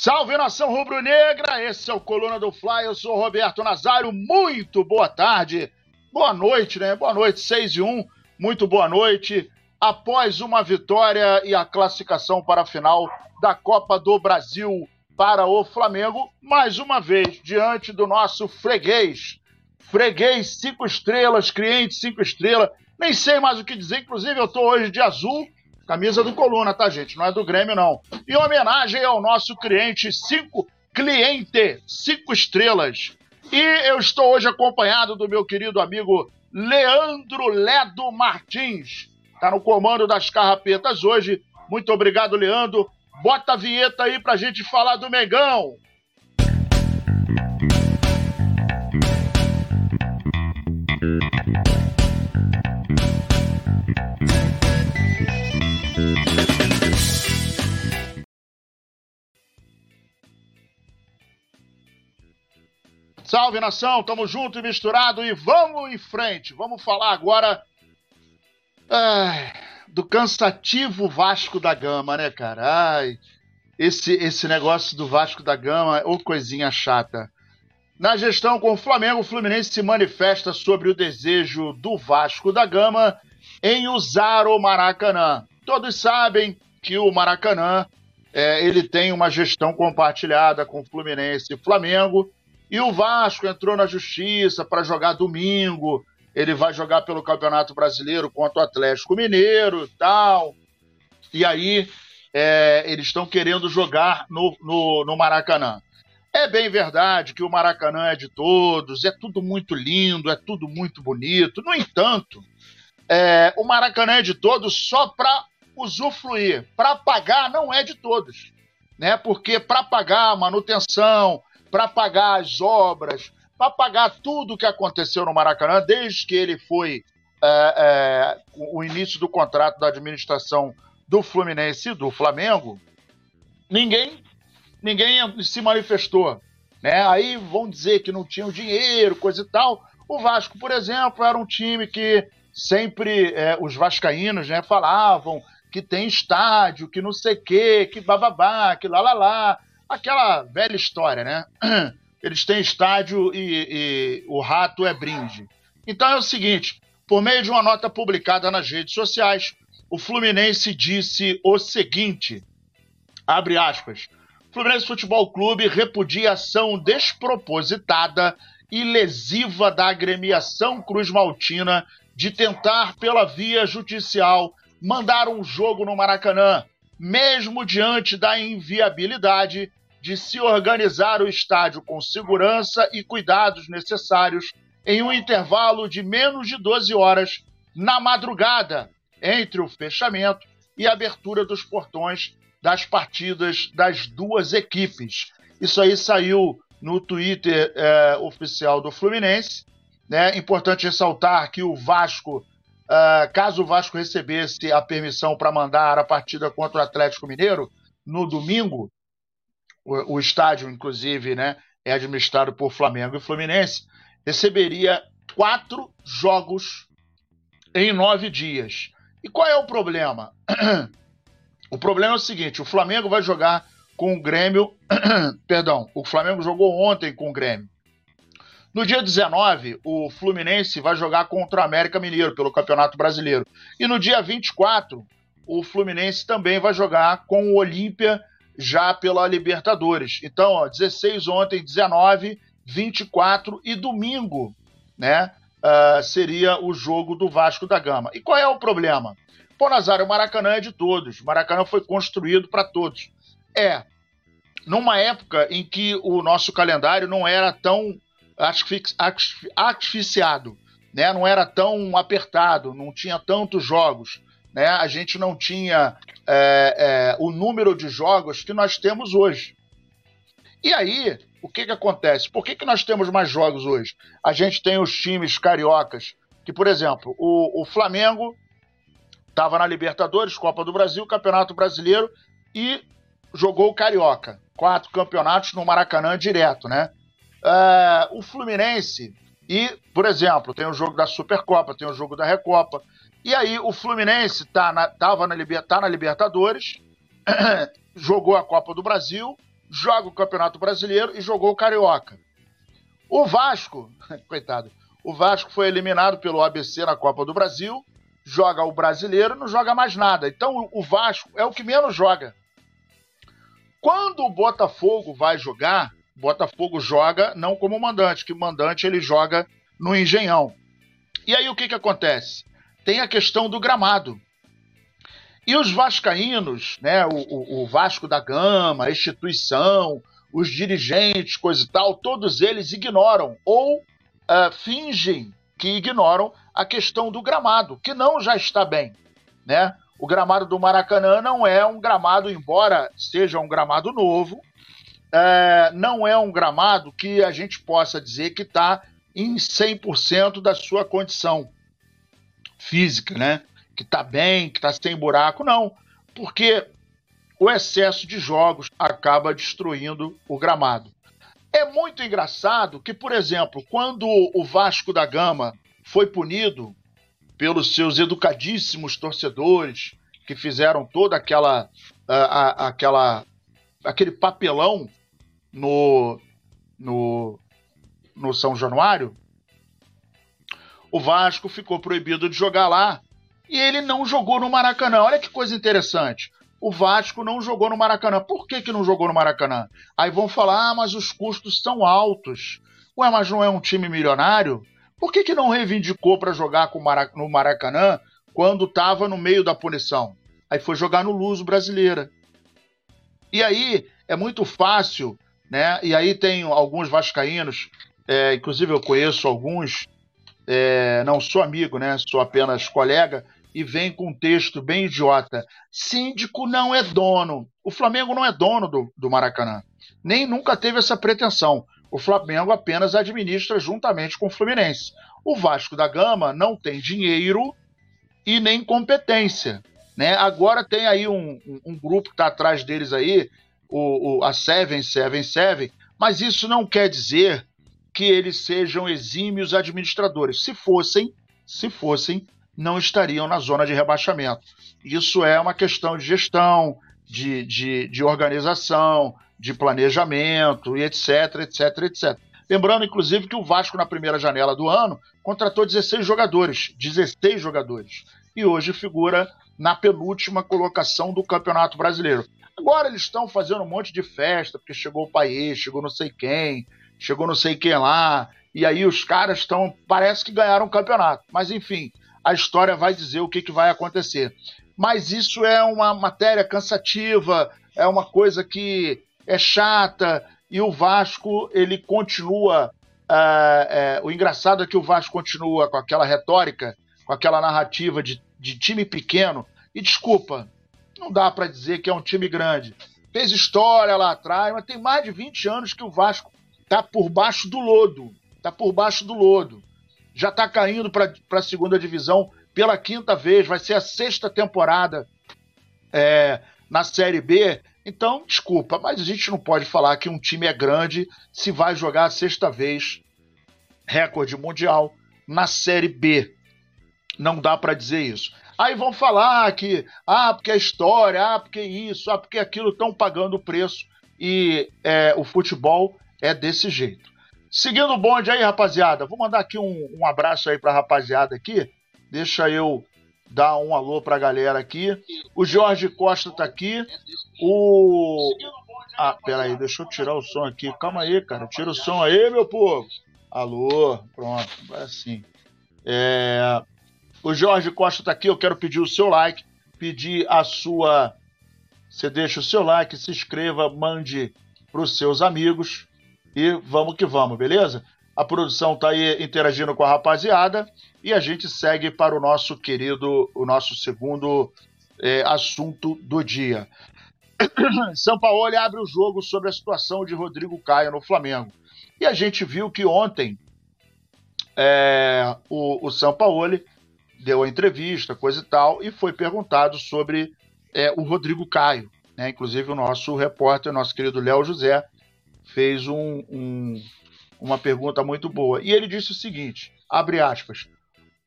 Salve nação rubro-negra, esse é o Coluna do Fly, eu sou Roberto Nazário, muito boa tarde, boa noite, né? Boa noite, 6 e 1, muito boa noite. Após uma vitória e a classificação para a final da Copa do Brasil para o Flamengo, mais uma vez, diante do nosso freguês. Freguês cinco estrelas, cliente cinco estrelas, nem sei mais o que dizer, inclusive eu estou hoje de azul, camisa do Coluna, tá, gente? Não é do Grêmio, não. Em homenagem ao nosso cliente cinco, cliente cinco estrelas. E eu estou hoje acompanhado do meu querido amigo Leandro Ledo Martins. Tá no comando das carrapetas hoje. Muito obrigado, Leandro. Bota a vinheta aí pra gente falar do Megão. Salve nação, tamo junto e misturado e vamos em frente. Vamos falar agora ai, do cansativo Vasco da Gama, né, cara? Ai, esse, esse negócio do Vasco da Gama, ou coisinha chata. Na gestão com o Flamengo, o Fluminense se manifesta sobre o desejo do Vasco da Gama em usar o Maracanã. Todos sabem que o Maracanã é, ele tem uma gestão compartilhada com o Fluminense e Flamengo e o Vasco entrou na justiça para jogar domingo. Ele vai jogar pelo Campeonato Brasileiro contra o Atlético Mineiro tal. E aí é, eles estão querendo jogar no, no, no Maracanã. É bem verdade que o Maracanã é de todos, é tudo muito lindo, é tudo muito bonito. No entanto, é, o Maracanã é de todos só para usufruir. Para pagar não é de todos. Né? Porque para pagar manutenção, para pagar as obras, para pagar tudo o que aconteceu no Maracanã, desde que ele foi é, é, o início do contrato da administração do Fluminense e do Flamengo, ninguém, ninguém se manifestou. Né? Aí vão dizer que não tinham dinheiro, coisa e tal. O Vasco, por exemplo, era um time que sempre é, os vascaínos né, falavam que tem estádio, que não sei o quê, que bababá, que lá lá lá aquela velha história, né? Eles têm estádio e, e o rato é brinde. Então é o seguinte: por meio de uma nota publicada nas redes sociais, o Fluminense disse o seguinte: abre aspas. Fluminense Futebol Clube repudia ação despropositada e lesiva da agremiação Cruz Maltina de tentar, pela via judicial, mandar um jogo no Maracanã, mesmo diante da inviabilidade de se organizar o estádio com segurança e cuidados necessários em um intervalo de menos de 12 horas na madrugada entre o fechamento e a abertura dos portões das partidas das duas equipes. Isso aí saiu no Twitter é, oficial do Fluminense. Né? Importante ressaltar que o Vasco, uh, caso o Vasco recebesse a permissão para mandar a partida contra o Atlético Mineiro no domingo, o, o estádio, inclusive, né, é administrado por Flamengo e Fluminense, receberia quatro jogos em nove dias. E qual é o problema? o problema é o seguinte: o Flamengo vai jogar com o Grêmio. perdão, o Flamengo jogou ontem com o Grêmio. No dia 19, o Fluminense vai jogar contra o América Mineiro pelo Campeonato Brasileiro. E no dia 24, o Fluminense também vai jogar com o Olímpia já pela Libertadores. Então, ó, 16 ontem, 19, 24 e domingo, né? Uh, seria o jogo do Vasco da Gama. E qual é o problema? Pô, Nazário, o Maracanã é de todos. O Maracanã foi construído para todos. É. Numa época em que o nosso calendário não era tão asfixiado, né? não era tão apertado, não tinha tantos jogos né, a gente não tinha é, é, o número de jogos que nós temos hoje. E aí, o que, que acontece? Por que, que nós temos mais jogos hoje? A gente tem os times cariocas, que, por exemplo, o, o Flamengo estava na Libertadores, Copa do Brasil, Campeonato Brasileiro e jogou o Carioca. Quatro campeonatos no Maracanã direto, né? É, o Fluminense e, por exemplo, tem o jogo da Supercopa, tem o jogo da Recopa. E aí o Fluminense tá na, tava na, tá na Libertadores, jogou a Copa do Brasil joga o Campeonato Brasileiro e jogou o Carioca. O Vasco, coitado, o Vasco foi eliminado pelo ABC na Copa do Brasil, joga o Brasileiro e não joga mais nada. Então o Vasco é o que menos joga. Quando o Botafogo vai jogar, o Botafogo joga não como mandante, que mandante ele joga no Engenhão. E aí o que, que acontece? Tem a questão do gramado. E os vascaínos, né, o, o, Vasco da Gama, a instituição, os dirigentes, coisa e tal, todos eles ignoram ou uh, fingem que ignoram a questão do gramado, que não já está bem, né? O gramado do Maracanã não é um gramado, embora seja um gramado novo, é, não é um gramado que a gente possa dizer que está em 100% da sua condição física, né? Que está bem, que está sem buraco, não. Porque o excesso de jogos acaba destruindo o gramado. É muito engraçado que, por exemplo, quando o Vasco da Gama foi punido pelos seus educadíssimos torcedores que fizeram toda aquela, a, a, aquela aquele papelão no, no, no São Januário, o Vasco ficou proibido de jogar lá e ele não jogou no Maracanã. Olha que coisa interessante o Vasco não jogou no Maracanã. Por que, que não jogou no Maracanã? Aí vão falar, ah, mas os custos são altos. Ué, mas não é um time milionário? Por que, que não reivindicou para jogar no Maracanã quando estava no meio da punição? Aí foi jogar no Luso Brasileira. E aí é muito fácil, né? E aí tem alguns vascaínos, é, inclusive eu conheço alguns, é, não sou amigo, né? Sou apenas colega, e vem com um texto bem idiota. Síndico não é dono. O Flamengo não é dono do, do Maracanã. Nem nunca teve essa pretensão. O Flamengo apenas administra juntamente com o Fluminense. O Vasco da Gama não tem dinheiro e nem competência. Né? Agora tem aí um, um, um grupo que está atrás deles aí, o, o, a Seven, Seven, Seven, mas isso não quer dizer que eles sejam exímios administradores. Se fossem, se fossem, não estariam na zona de rebaixamento. Isso é uma questão de gestão, de, de, de organização, de planejamento e etc, etc, etc. Lembrando, inclusive, que o Vasco, na primeira janela do ano, contratou 16 jogadores. 16 jogadores. E hoje figura na penúltima colocação do Campeonato Brasileiro. Agora eles estão fazendo um monte de festa, porque chegou o país, chegou não sei quem, chegou não sei quem lá, e aí os caras estão. Parece que ganharam o campeonato. Mas enfim, a história vai dizer o que, que vai acontecer. Mas isso é uma matéria cansativa, é uma coisa que é chata, e o Vasco ele continua. Uh, o engraçado é que o Vasco continua com aquela retórica, com aquela narrativa de, de time pequeno. E desculpa, não dá para dizer que é um time grande. Fez história lá atrás, mas tem mais de 20 anos que o Vasco está por baixo do lodo. Está por baixo do lodo já está caindo para a segunda divisão pela quinta vez, vai ser a sexta temporada é, na Série B. Então, desculpa, mas a gente não pode falar que um time é grande se vai jogar a sexta vez recorde mundial na Série B. Não dá para dizer isso. Aí vão falar que, ah, porque a história, ah, porque isso, ah, porque aquilo estão pagando o preço e é, o futebol é desse jeito. Seguindo o bonde aí, rapaziada, vou mandar aqui um, um abraço aí pra rapaziada aqui. Deixa eu dar um alô pra galera aqui. O Jorge Costa tá aqui. O. Ah, pera aí, deixa eu tirar o som aqui. Calma aí, cara. Tira o som aí, meu povo. Alô, pronto, assim. É... O Jorge Costa tá aqui. Eu quero pedir o seu like, pedir a sua. Você deixa o seu like, se inscreva, mande para os seus amigos. E vamos que vamos, beleza? A produção está aí interagindo com a rapaziada e a gente segue para o nosso querido, o nosso segundo é, assunto do dia. São Paulo abre o jogo sobre a situação de Rodrigo Caio no Flamengo. E a gente viu que ontem é, o, o São Paulo deu a entrevista, coisa e tal, e foi perguntado sobre é, o Rodrigo Caio. Né? Inclusive o nosso repórter, nosso querido Léo José, fez um, um, uma pergunta muito boa. E ele disse o seguinte: abre aspas.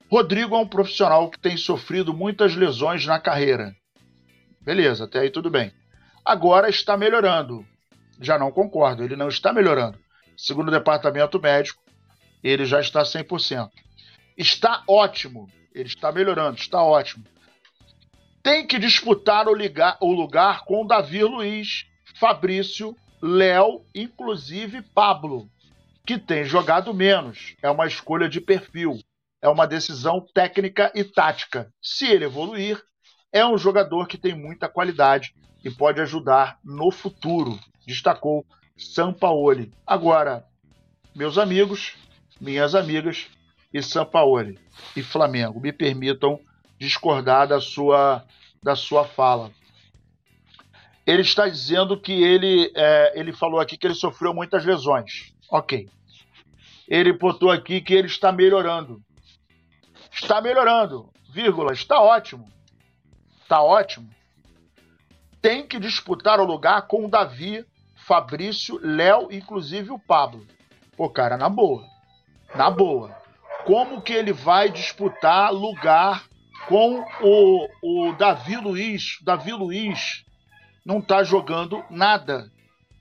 Rodrigo é um profissional que tem sofrido muitas lesões na carreira. Beleza, até aí tudo bem. Agora está melhorando. Já não concordo, ele não está melhorando. Segundo o departamento médico, ele já está 100%. Está ótimo, ele está melhorando, está ótimo. Tem que disputar o, ligar, o lugar com Davi Luiz, Fabrício, Léo, inclusive Pablo, que tem jogado menos. É uma escolha de perfil, é uma decisão técnica e tática. Se ele evoluir, é um jogador que tem muita qualidade e pode ajudar no futuro, destacou Sampaoli. Agora, meus amigos, minhas amigas e Sampaoli e Flamengo, me permitam discordar da sua, da sua fala. Ele está dizendo que ele, é, ele falou aqui que ele sofreu muitas lesões. Ok. Ele botou aqui que ele está melhorando. Está melhorando, vírgula, está ótimo. Está ótimo. Tem que disputar o lugar com o Davi, Fabrício, Léo, inclusive o Pablo. Pô, cara, na boa. Na boa. Como que ele vai disputar lugar com o, o Davi Luiz? Davi Luiz não está jogando nada.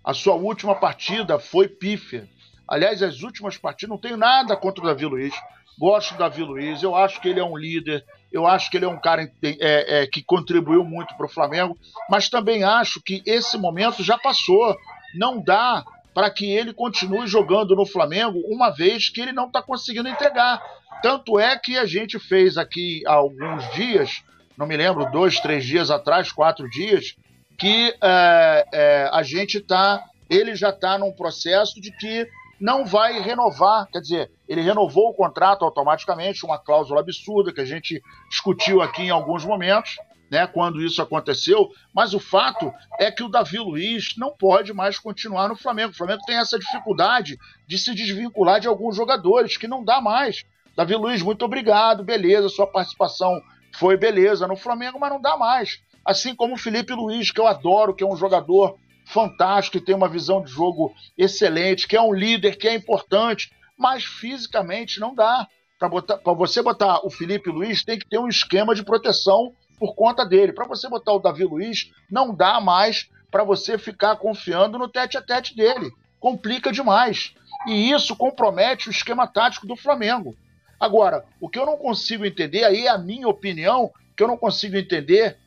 A sua última partida foi pífia. Aliás, as últimas partidas, não tenho nada contra o Davi Luiz. Gosto do Davi Luiz, eu acho que ele é um líder, eu acho que ele é um cara é, é, que contribuiu muito para o Flamengo, mas também acho que esse momento já passou. Não dá para que ele continue jogando no Flamengo, uma vez que ele não está conseguindo entregar. Tanto é que a gente fez aqui há alguns dias, não me lembro, dois, três dias atrás, quatro dias, que é, é, a gente está, ele já está num processo de que não vai renovar, quer dizer, ele renovou o contrato automaticamente, uma cláusula absurda que a gente discutiu aqui em alguns momentos, né, quando isso aconteceu, mas o fato é que o Davi Luiz não pode mais continuar no Flamengo. O Flamengo tem essa dificuldade de se desvincular de alguns jogadores, que não dá mais. Davi Luiz, muito obrigado, beleza, sua participação foi beleza no Flamengo, mas não dá mais. Assim como o Felipe Luiz, que eu adoro, que é um jogador fantástico, que tem uma visão de jogo excelente, que é um líder, que é importante, mas fisicamente não dá. Para você botar o Felipe Luiz, tem que ter um esquema de proteção por conta dele. Para você botar o Davi Luiz, não dá mais para você ficar confiando no tete a tete dele. Complica demais. E isso compromete o esquema tático do Flamengo. Agora, o que eu não consigo entender, aí é a minha opinião, que eu não consigo entender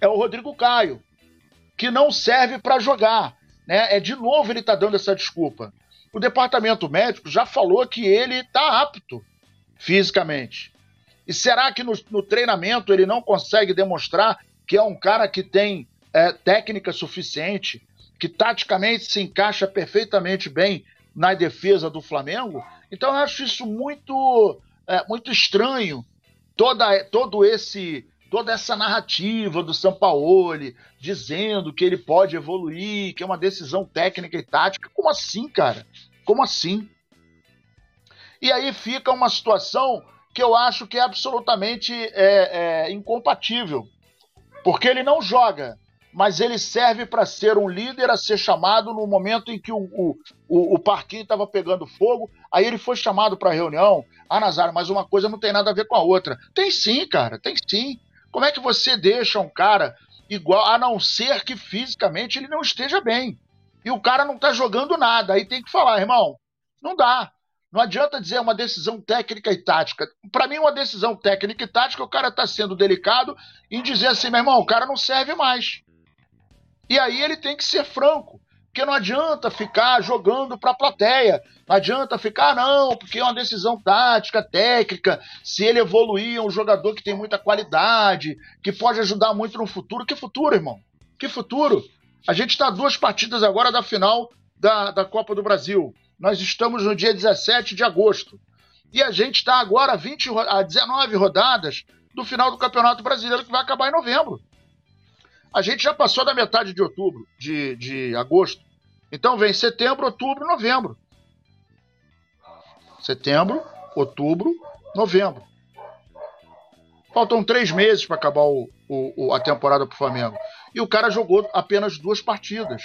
é o Rodrigo Caio, que não serve para jogar. Né? É de novo ele está dando essa desculpa. O departamento médico já falou que ele está apto fisicamente. E será que no, no, treinamento ele não consegue demonstrar que é um cara que tem é, técnica suficiente, que taticamente se encaixa perfeitamente bem na defesa do Flamengo? Então eu acho isso muito, é, muito estranho, toda, todo esse toda essa narrativa do Sampaoli dizendo que ele pode evoluir, que é uma decisão técnica e tática. Como assim, cara? Como assim? E aí fica uma situação que eu acho que é absolutamente é, é, incompatível. Porque ele não joga, mas ele serve para ser um líder a ser chamado no momento em que o, o, o, o parquinho estava pegando fogo. Aí ele foi chamado para reunião. Ah, Nazário, mas uma coisa não tem nada a ver com a outra. Tem sim, cara, tem sim. Como é que você deixa um cara igual, a não ser que fisicamente ele não esteja bem? E o cara não está jogando nada. Aí tem que falar, irmão, não dá. Não adianta dizer uma decisão técnica e tática. Para mim, uma decisão técnica e tática, o cara está sendo delicado em dizer assim, meu irmão, o cara não serve mais. E aí ele tem que ser franco. Porque não adianta ficar jogando para a plateia. Não adianta ficar, não, porque é uma decisão tática, técnica. Se ele evoluir, é um jogador que tem muita qualidade, que pode ajudar muito no futuro. Que futuro, irmão? Que futuro? A gente está duas partidas agora da final da, da Copa do Brasil. Nós estamos no dia 17 de agosto. E a gente está agora a, 20, a 19 rodadas do final do Campeonato Brasileiro, que vai acabar em novembro. A gente já passou da metade de outubro, de, de agosto. Então vem setembro, outubro, novembro. Setembro, outubro, novembro. Faltam três meses para acabar o, o, a temporada para o Flamengo. E o cara jogou apenas duas partidas.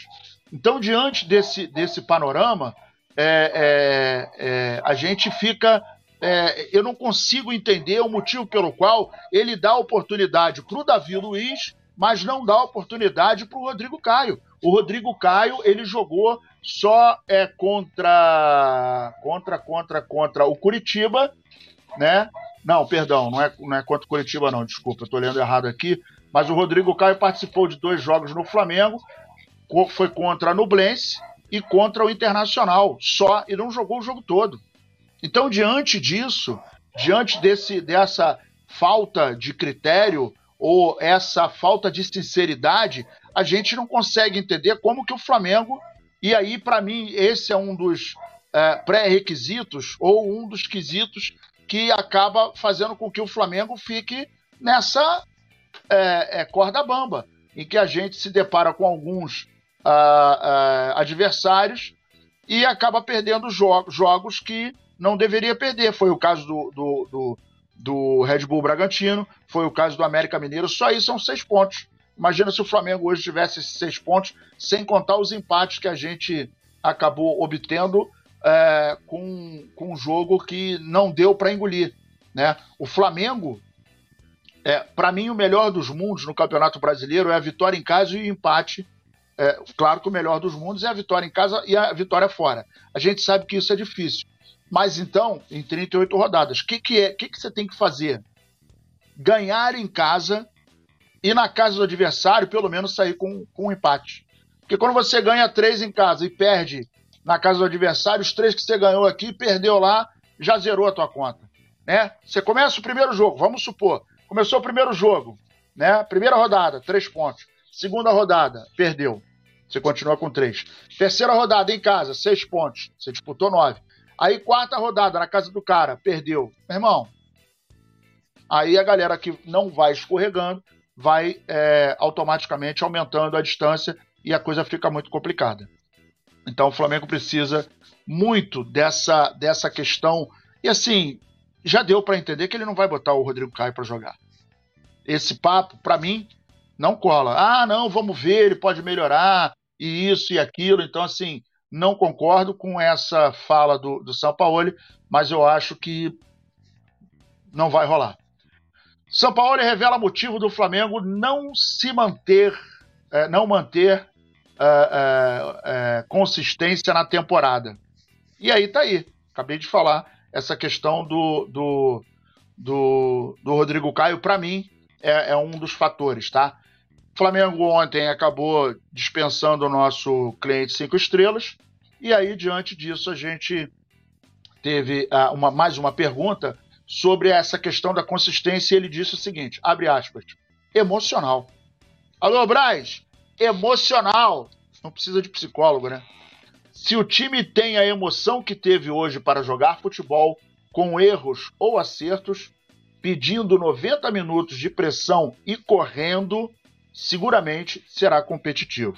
Então, diante desse, desse panorama, é, é, é, a gente fica. É, eu não consigo entender o motivo pelo qual ele dá oportunidade para o Davi Luiz, mas não dá oportunidade para o Rodrigo Caio. O Rodrigo Caio, ele jogou só é, contra, contra, contra, contra o Curitiba, né? Não, perdão, não é, não é contra o Curitiba, não, desculpa, eu tô lendo errado aqui. Mas o Rodrigo Caio participou de dois jogos no Flamengo, foi contra a Nublense e contra o Internacional, só, e não jogou o jogo todo. Então, diante disso, diante desse, dessa falta de critério ou essa falta de sinceridade, a gente não consegue entender como que o Flamengo. E aí, para mim, esse é um dos é, pré-requisitos ou um dos quesitos que acaba fazendo com que o Flamengo fique nessa é, é, corda bamba, em que a gente se depara com alguns uh, uh, adversários e acaba perdendo jo jogos que não deveria perder. Foi o caso do, do, do, do Red Bull Bragantino, foi o caso do América Mineiro, só isso são seis pontos. Imagina se o Flamengo hoje tivesse esses seis pontos, sem contar os empates que a gente acabou obtendo é, com, com um jogo que não deu para engolir. Né? O Flamengo, é, para mim, o melhor dos mundos no Campeonato Brasileiro é a vitória em casa e o empate. É, claro que o melhor dos mundos é a vitória em casa e a vitória fora. A gente sabe que isso é difícil. Mas então, em 38 rodadas, o que, que, é, que, que você tem que fazer? Ganhar em casa e na casa do adversário, pelo menos sair com, com um empate. Porque quando você ganha três em casa e perde na casa do adversário, os três que você ganhou aqui, perdeu lá, já zerou a tua conta. Né? Você começa o primeiro jogo, vamos supor, começou o primeiro jogo, né? Primeira rodada, três pontos. Segunda rodada, perdeu. Você continua com três. Terceira rodada em casa, seis pontos. Você disputou nove. Aí, quarta rodada, na casa do cara, perdeu. Meu irmão, aí a galera que não vai escorregando vai é, automaticamente aumentando a distância e a coisa fica muito complicada. Então o Flamengo precisa muito dessa, dessa questão. E assim, já deu para entender que ele não vai botar o Rodrigo Caio para jogar. Esse papo, para mim, não cola. Ah, não, vamos ver, ele pode melhorar, e isso e aquilo. Então, assim, não concordo com essa fala do, do São Paulo, mas eu acho que não vai rolar. São Paulo revela motivo do Flamengo não se manter, é, não manter é, consistência na temporada. E aí tá aí. Acabei de falar essa questão do, do, do, do Rodrigo Caio, para mim, é, é, um dos fatores, tá? Flamengo ontem acabou dispensando o nosso cliente cinco estrelas. E aí, diante disso, a gente teve uh, uma, mais uma pergunta sobre essa questão da consistência. Ele disse o seguinte: abre aspas, emocional. Alô, Braz, emocional. Não precisa de psicólogo, né? Se o time tem a emoção que teve hoje para jogar futebol, com erros ou acertos, pedindo 90 minutos de pressão e correndo, seguramente será competitivo.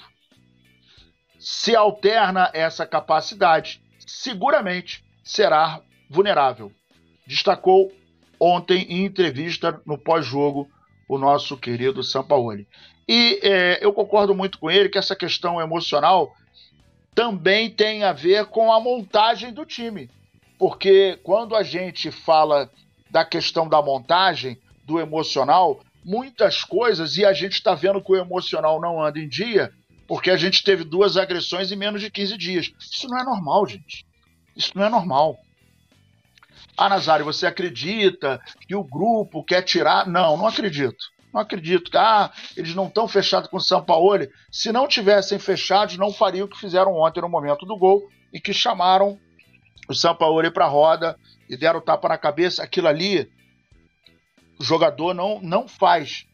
Se alterna essa capacidade, seguramente será vulnerável. Destacou ontem em entrevista no pós-jogo o nosso querido Sampaoli. E é, eu concordo muito com ele que essa questão emocional também tem a ver com a montagem do time. Porque quando a gente fala da questão da montagem, do emocional, muitas coisas e a gente está vendo que o emocional não anda em dia porque a gente teve duas agressões em menos de 15 dias. Isso não é normal, gente. Isso não é normal. Ah, Nazário, você acredita que o grupo quer tirar? Não, não acredito. Não acredito. Ah, eles não estão fechados com o São Paulo. Se não tivessem fechados, não fariam o que fizeram ontem no momento do gol e que chamaram o São Paulo para a roda e deram o tapa na cabeça. Aquilo ali o jogador não, não faz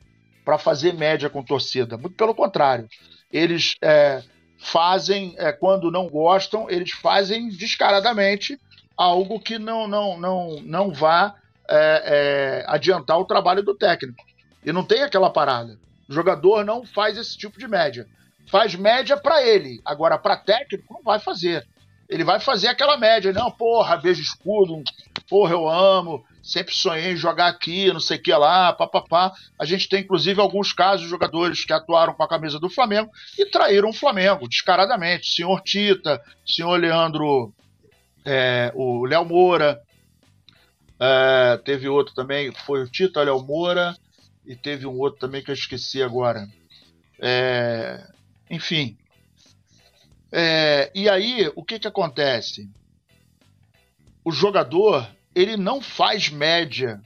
para fazer média com torcida. Muito pelo contrário. Eles é, fazem, é, quando não gostam, eles fazem descaradamente algo que não, não, não, não vá é, é adiantar o trabalho do técnico. E não tem aquela parada. O jogador não faz esse tipo de média. Faz média para ele. Agora, para técnico, não vai fazer. Ele vai fazer aquela média. Não, porra, beijo escudo. Porra, eu amo sempre sonhei em jogar aqui, não sei o que lá, papapá. A gente tem, inclusive, alguns casos de jogadores que atuaram com a camisa do Flamengo e traíram o Flamengo, descaradamente. Senhor Tita, senhor Leandro, é, o Léo Moura, é, teve outro também, foi o Tita, Léo Moura, e teve um outro também que eu esqueci agora. É, enfim, É, e aí, o que que acontece? O jogador, ele não faz média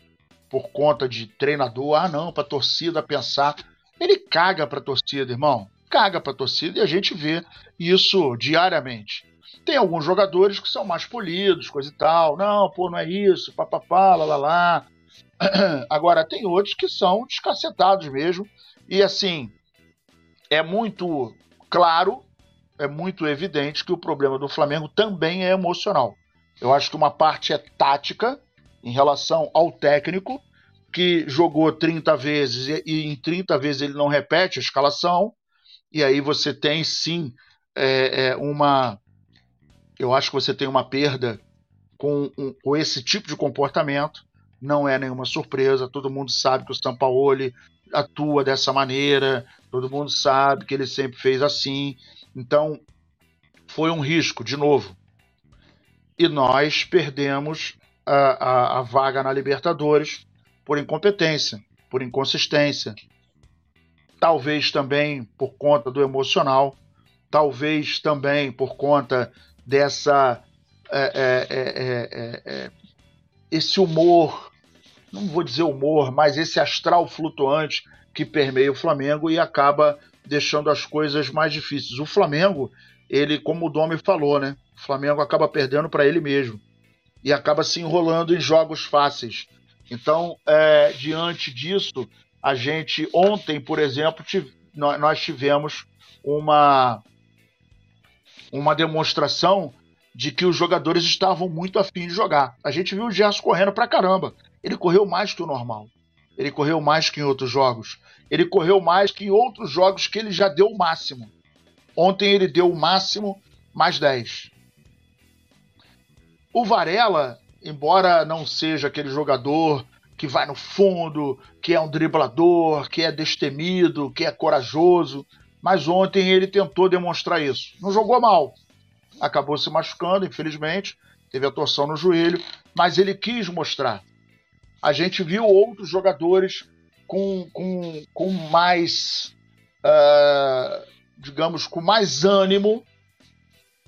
por conta de treinador, ah não, para torcida pensar. Ele caga para torcida, irmão. Caga para torcida e a gente vê isso diariamente. Tem alguns jogadores que são mais polidos, coisa e tal. Não, pô, não é isso, papapá, lá. Agora, tem outros que são descacetados mesmo. E assim, é muito claro, é muito evidente que o problema do Flamengo também é emocional. Eu acho que uma parte é tática em relação ao técnico, que jogou 30 vezes e em 30 vezes ele não repete a escalação. E aí você tem sim é, é, uma eu acho que você tem uma perda com, um, com esse tipo de comportamento. Não é nenhuma surpresa, todo mundo sabe que o Sampaoli atua dessa maneira, todo mundo sabe que ele sempre fez assim. Então, foi um risco, de novo. E nós perdemos a, a, a vaga na Libertadores por incompetência, por inconsistência. Talvez também por conta do emocional, talvez também por conta dessa é é, é, é, é, esse humor, não vou dizer humor, mas esse astral flutuante que permeia o Flamengo e acaba deixando as coisas mais difíceis. O Flamengo, ele, como o Domi falou, né? O Flamengo acaba perdendo para ele mesmo e acaba se enrolando em jogos fáceis. Então, é, diante disso, a gente ontem, por exemplo, tive, nós tivemos uma uma demonstração de que os jogadores estavam muito afim de jogar. A gente viu o Gerson correndo pra caramba. Ele correu mais que o normal. Ele correu mais que em outros jogos. Ele correu mais que em outros jogos que ele já deu o máximo. Ontem ele deu o máximo mais 10. O Varela, embora não seja aquele jogador que vai no fundo, que é um driblador, que é destemido, que é corajoso, mas ontem ele tentou demonstrar isso. Não jogou mal, acabou se machucando, infelizmente, teve a torção no joelho, mas ele quis mostrar. A gente viu outros jogadores com, com, com mais, uh, digamos, com mais ânimo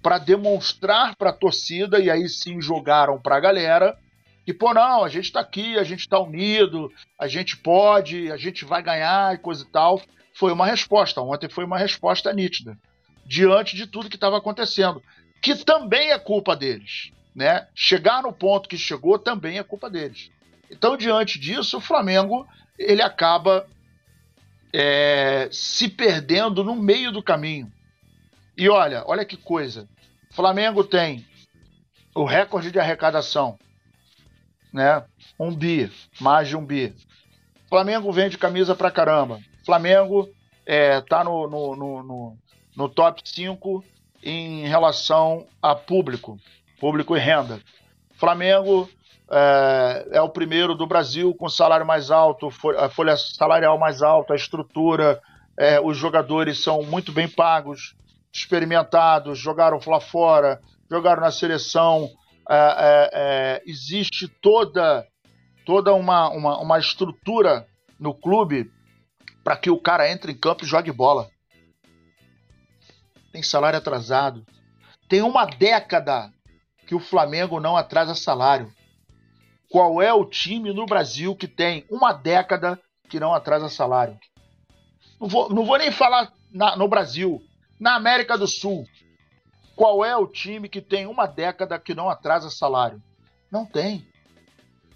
para demonstrar para a torcida, e aí sim jogaram para a galera, e pô, não, a gente está aqui, a gente está unido, a gente pode, a gente vai ganhar e coisa e tal foi uma resposta. Ontem foi uma resposta nítida diante de tudo que estava acontecendo, que também é culpa deles, né? Chegar no ponto que chegou também é culpa deles. Então, diante disso, o Flamengo ele acaba é, se perdendo no meio do caminho. E olha, olha que coisa. Flamengo tem o recorde de arrecadação, né? Um bi, mais de um bi. Flamengo vende camisa pra caramba. Flamengo é, tá no, no, no, no, top 5 em relação a público, público e renda. Flamengo é, é, o primeiro do Brasil com salário mais alto, a folha salarial mais alta, a estrutura, é, os jogadores são muito bem pagos, experimentados, jogaram lá fora, jogaram na seleção. É, é, é, existe toda, toda uma, uma, uma estrutura no clube para que o cara entre em campo e jogue bola. Tem salário atrasado. Tem uma década que o Flamengo não atrasa salário. Qual é o time no Brasil que tem uma década que não atrasa salário? Não vou, não vou nem falar na, no Brasil, na América do Sul. Qual é o time que tem uma década que não atrasa salário? Não tem.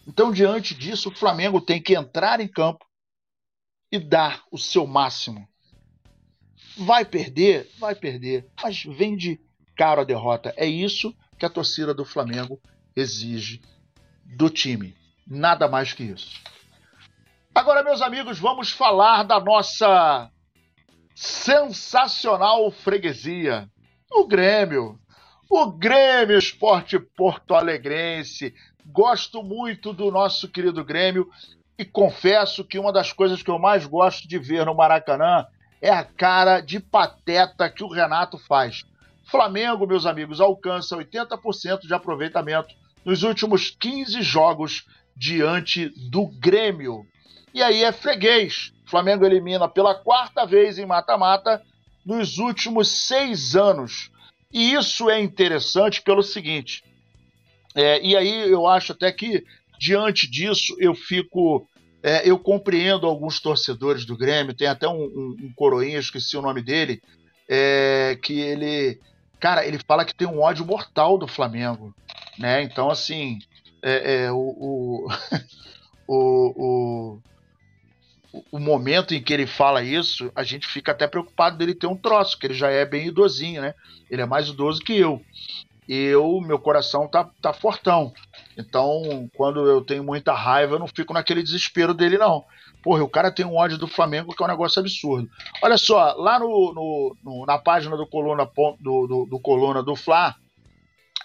Então, diante disso, o Flamengo tem que entrar em campo e dar o seu máximo. Vai perder? Vai perder, mas vende caro a derrota. É isso que a torcida do Flamengo exige do time. Nada mais que isso. Agora, meus amigos, vamos falar da nossa sensacional freguesia, o Grêmio. O Grêmio Esporte Porto Alegrense. Gosto muito do nosso querido Grêmio e confesso que uma das coisas que eu mais gosto de ver no Maracanã é a cara de pateta que o Renato faz. Flamengo, meus amigos, alcança 80% de aproveitamento nos últimos 15 jogos diante do Grêmio. E aí é freguês. Flamengo elimina pela quarta vez em mata-mata nos últimos seis anos. E isso é interessante pelo seguinte, é, e aí eu acho até que diante disso eu fico é, eu compreendo alguns torcedores do Grêmio, tem até um, um, um coroinha, esqueci o nome dele, é, que ele, cara, ele fala que tem um ódio mortal do Flamengo, né? Então, assim, é, é o, o, o, o, momento em que ele fala isso, a gente fica até preocupado dele ter um troço, que ele já é bem idosinho, né? Ele é mais idoso que eu. E eu, meu coração tá, tá fortão. Então, quando eu tenho muita raiva, eu não fico naquele desespero dele, não. Porra, o cara tem um ódio do Flamengo que é um negócio absurdo. Olha só, lá no, no, no na página do Coluna do, do, do, Coluna do Fla,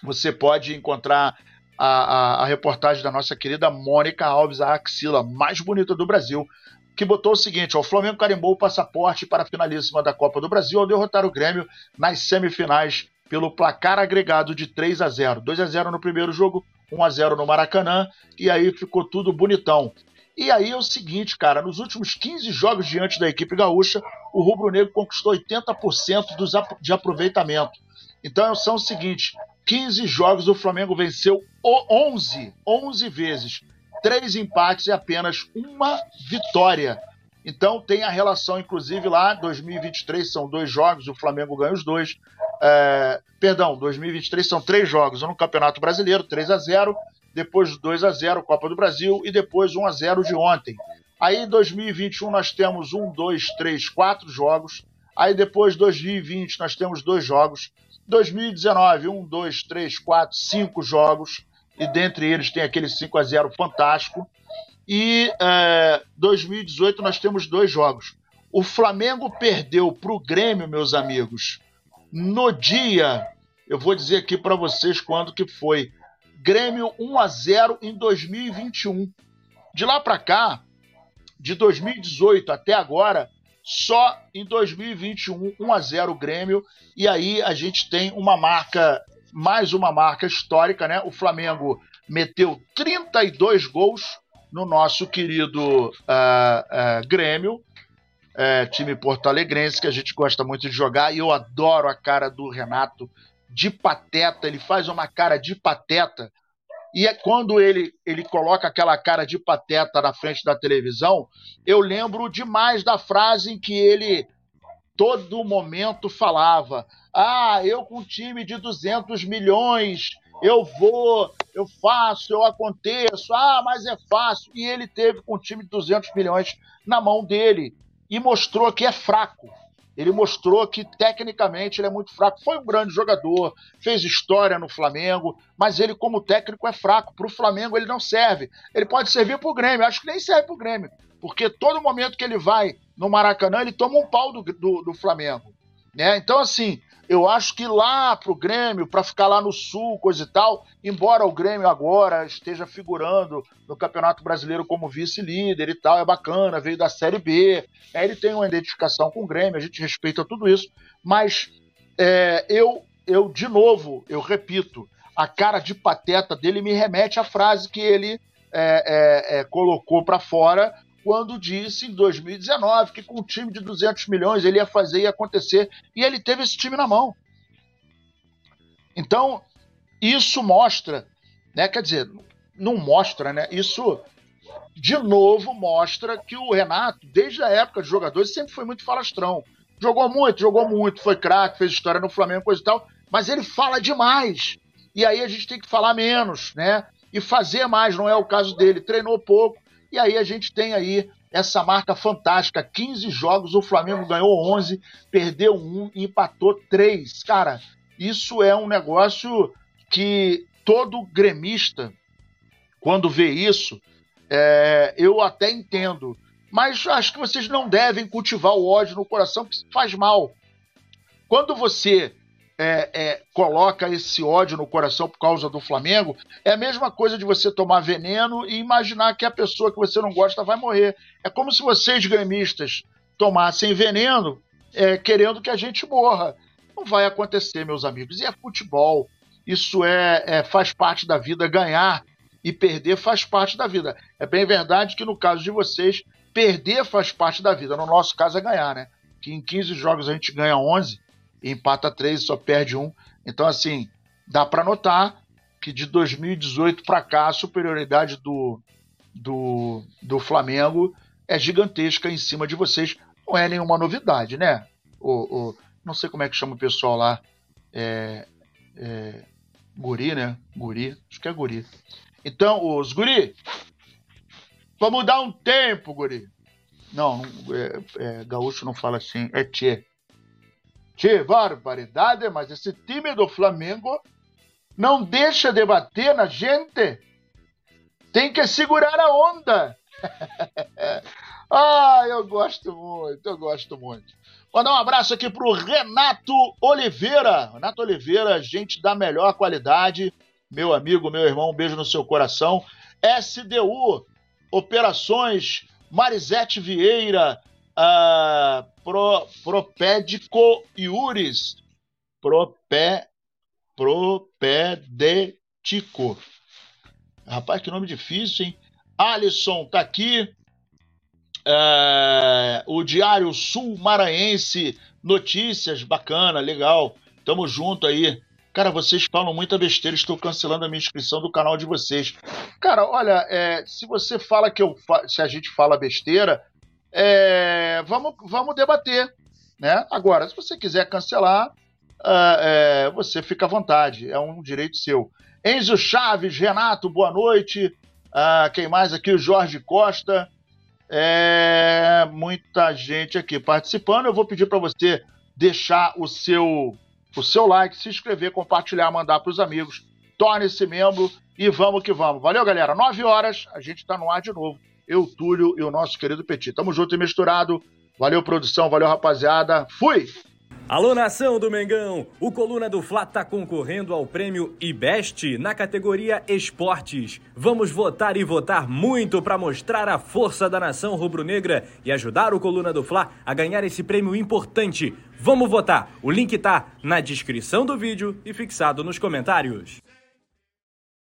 você pode encontrar a, a, a, reportagem da nossa querida Mônica Alves, a axila mais bonita do Brasil, que botou o seguinte: ó, o Flamengo carimbou o passaporte para a finalíssima da Copa do Brasil ao derrotar o Grêmio nas semifinais pelo placar agregado de 3 a 0. 2 a 0 no primeiro jogo, 1 a 0 no Maracanã, e aí ficou tudo bonitão. E aí é o seguinte, cara, nos últimos 15 jogos diante da equipe gaúcha, o Rubro Negro conquistou 80% dos, de aproveitamento. Então são o seguinte, 15 jogos o Flamengo venceu 11, 11 vezes, três empates e apenas uma vitória. Então tem a relação, inclusive lá, 2023 são dois jogos, o Flamengo ganha os dois. É, perdão, 2023 são três jogos, um no Campeonato Brasileiro, 3 a 0 depois 2 a 0 Copa do Brasil e depois 1 a 0 de ontem. Aí em 2021 nós temos um, dois, três, quatro jogos. Aí depois 2020 nós temos dois jogos. 2019, um, dois, três, quatro, cinco jogos. E dentre eles tem aquele 5 a 0 fantástico. E é, 2018 nós temos dois jogos. O Flamengo perdeu para o Grêmio, meus amigos, no dia, eu vou dizer aqui para vocês quando que foi. Grêmio 1 a 0 em 2021. De lá para cá, de 2018 até agora, só em 2021 1 a 0 Grêmio e aí a gente tem uma marca, mais uma marca histórica, né? O Flamengo meteu 32 gols no nosso querido uh, uh, Grêmio, uh, time porto-alegrense, que a gente gosta muito de jogar, e eu adoro a cara do Renato de pateta, ele faz uma cara de pateta, e é quando ele, ele coloca aquela cara de pateta na frente da televisão, eu lembro demais da frase em que ele todo momento falava: Ah, eu com um time de 200 milhões eu vou, eu faço, eu aconteço, ah, mas é fácil. E ele teve com um time de 200 milhões na mão dele e mostrou que é fraco. Ele mostrou que tecnicamente ele é muito fraco. Foi um grande jogador, fez história no Flamengo, mas ele, como técnico, é fraco. Para o Flamengo, ele não serve. Ele pode servir para o Grêmio, acho que nem serve para o Grêmio, porque todo momento que ele vai no Maracanã, ele toma um pau do, do, do Flamengo. Né? Então, assim, eu acho que lá pro Grêmio, para ficar lá no Sul, coisa e tal, embora o Grêmio agora esteja figurando no Campeonato Brasileiro como vice-líder e tal, é bacana, veio da Série B, é, ele tem uma identificação com o Grêmio, a gente respeita tudo isso, mas é, eu, eu, de novo, eu repito, a cara de pateta dele me remete à frase que ele é, é, é colocou para fora quando disse em 2019 que com um time de 200 milhões ele ia fazer e acontecer, e ele teve esse time na mão. Então, isso mostra, né, quer dizer, não mostra, né? Isso de novo mostra que o Renato, desde a época de jogadores, sempre foi muito falastrão. Jogou muito, jogou muito, foi craque, fez história no Flamengo, coisa e tal, mas ele fala demais. E aí a gente tem que falar menos, né? E fazer mais, não é o caso dele. Treinou pouco, e aí a gente tem aí essa marca fantástica, 15 jogos, o Flamengo ganhou 11, perdeu um e empatou 3. Cara, isso é um negócio que todo gremista, quando vê isso, é, eu até entendo. Mas acho que vocês não devem cultivar o ódio no coração, porque faz mal. Quando você é, é, coloca esse ódio no coração por causa do Flamengo, é a mesma coisa de você tomar veneno e imaginar que a pessoa que você não gosta vai morrer. É como se vocês, gremistas, tomassem veneno é, querendo que a gente morra. Não vai acontecer, meus amigos. E é futebol. Isso é, é faz parte da vida. Ganhar e perder faz parte da vida. É bem verdade que no caso de vocês, perder faz parte da vida. No nosso caso é ganhar, né? Que em 15 jogos a gente ganha 11 empata três, só perde um. Então, assim, dá para notar que de 2018 para cá a superioridade do, do, do Flamengo é gigantesca em cima de vocês. Não é nenhuma novidade, né? O, o não sei como é que chama o pessoal lá. É, é, guri, né? Guri. Acho que é guri. Então, os guri, vamos dar um tempo, guri. Não, é, é, gaúcho não fala assim, é tchê. Tchê, barbaridade, mas esse time do Flamengo não deixa de bater na gente. Tem que segurar a onda. ah, eu gosto muito, eu gosto muito. Mandar um abraço aqui pro Renato Oliveira. Renato Oliveira, gente da melhor qualidade. Meu amigo, meu irmão, um beijo no seu coração. SDU, Operações Marisete Vieira, uh, pro, Propédico Iuris. Propé, propedético. Rapaz, que nome difícil, hein? Alisson tá aqui. É, o Diário Sul Maranhense Notícias, bacana, legal. Tamo junto aí. Cara, vocês falam muita besteira, estou cancelando a minha inscrição do canal de vocês. Cara, olha, é, se você fala que eu se a gente fala besteira, é, vamos, vamos debater. Né? Agora, se você quiser cancelar, uh, você fica à vontade, é um direito seu. Enzo Chaves, Renato, boa noite. Uh, quem mais aqui? O Jorge Costa. É, muita gente aqui participando. Eu vou pedir para você deixar o seu, o seu like, se inscrever, compartilhar, mandar para os amigos. Torne-se membro e vamos que vamos. Valeu, galera. Nove horas, a gente está no ar de novo. Eu, Túlio e o nosso querido Petit. Tamo junto e misturado. Valeu, produção. Valeu, rapaziada. Fui! Alô, nação do Mengão! O Coluna do Fla está concorrendo ao prêmio IBEST na categoria Esportes. Vamos votar e votar muito para mostrar a força da nação rubro-negra e ajudar o Coluna do Fla a ganhar esse prêmio importante. Vamos votar! O link tá na descrição do vídeo e fixado nos comentários.